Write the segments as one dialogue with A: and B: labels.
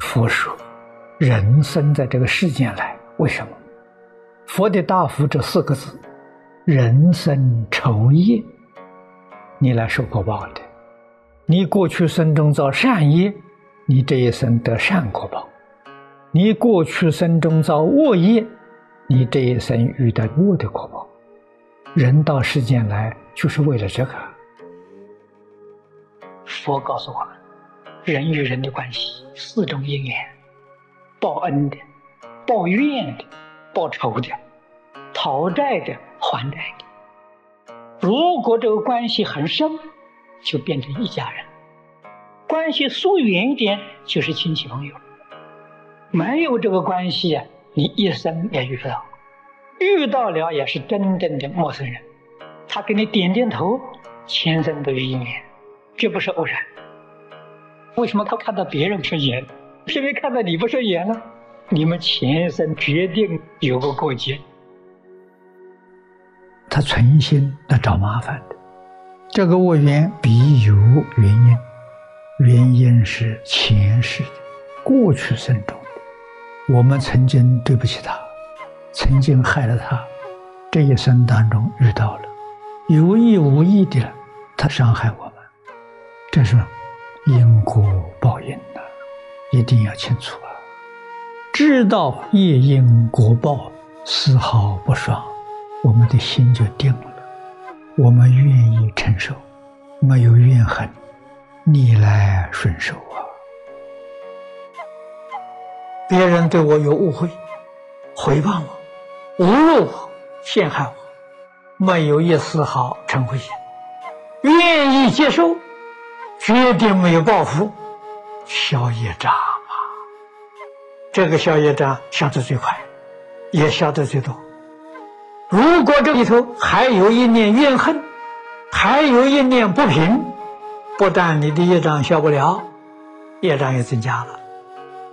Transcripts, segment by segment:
A: 佛说，人生在这个世间来，为什么？佛的大福这四个字：人生酬业，你来受果报的。你过去生中造善业，你这一生得善果报；你过去生中造恶业，你这一生遇到恶的果报。人到世间来，就是为了这个。佛告诉我们。人与人的关系，四种因缘：报恩的、报怨的、报仇的、讨债的、还债的。如果这个关系很深，就变成一家人；关系疏远一点，就是亲戚朋友。没有这个关系啊，你一生也遇不到；遇到了，也是真正的陌生人。他给你点点头，前生都有因缘，绝不是偶然。为什么他看到别人顺眼，偏偏看到你不顺眼呢？你们前生决定有个过节。他存心来找麻烦的，这个恶缘必有原因，原因是前世的、过去生中的，我们曾经对不起他，曾经害了他，这一生当中遇到了，有意无意的，他伤害我们，这是。因果报应呐，一定要清楚啊！知道业因果报丝毫不爽，我们的心就定了，我们愿意承受，没有怨恨，逆来顺受啊！别人对我有误会，回谤我，侮辱我，陷害我，没有一丝毫嗔恚心，愿意接受。绝对没有报复，消业障啊！这个消业障消得最快，也消得最多。如果这里头还有一念怨恨，还有一念不平，不但你的业障消不了，业障也增加了。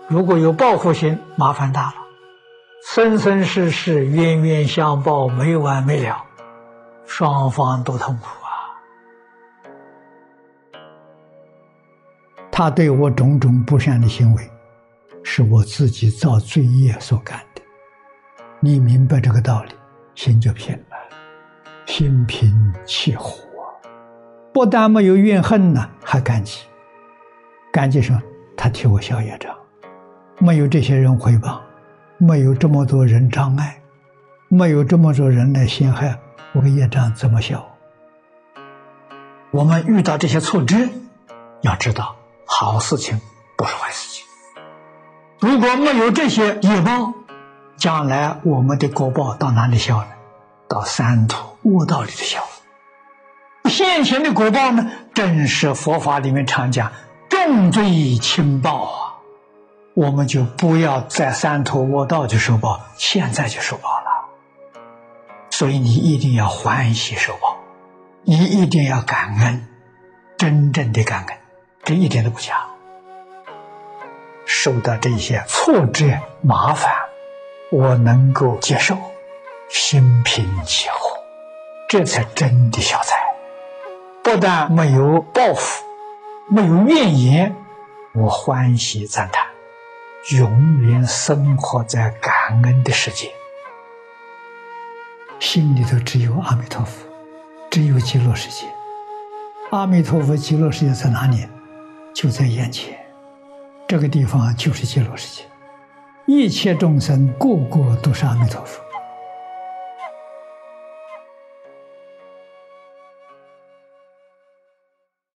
A: 如果有报复心，麻烦大了，生生世世冤冤相报，没完没了，双方都痛苦。他对我种种不善的行为，是我自己造罪业所干的。你明白这个道理，心就平了，心平气和，不但没有怨恨呢，还感激。感激什么？他替我消业障，没有这些人回报，没有这么多人障碍，没有这么多人来陷害我的业障，怎么消？我们遇到这些挫折，要知道。好事情不是坏事情。如果没有这些业报，将来我们的果报到哪里消呢？到三途恶道里头消。现前的果报呢，正是佛法里面常讲重罪轻报啊。我们就不要在三途恶道就受报，现在就受报了。所以你一定要欢喜受报，你一定要感恩，真正的感恩。这一点都不假，受到这些挫折麻烦，我能够接受，心平气和，这才真的小财。不但没有报复，没有怨言，我欢喜赞叹，永远生活在感恩的世界，心里头只有阿弥陀佛，只有极乐世界。阿弥陀佛，极乐世界在哪里？就在眼前，这个地方就是极乐世界，一切众生个个都是阿弥陀佛。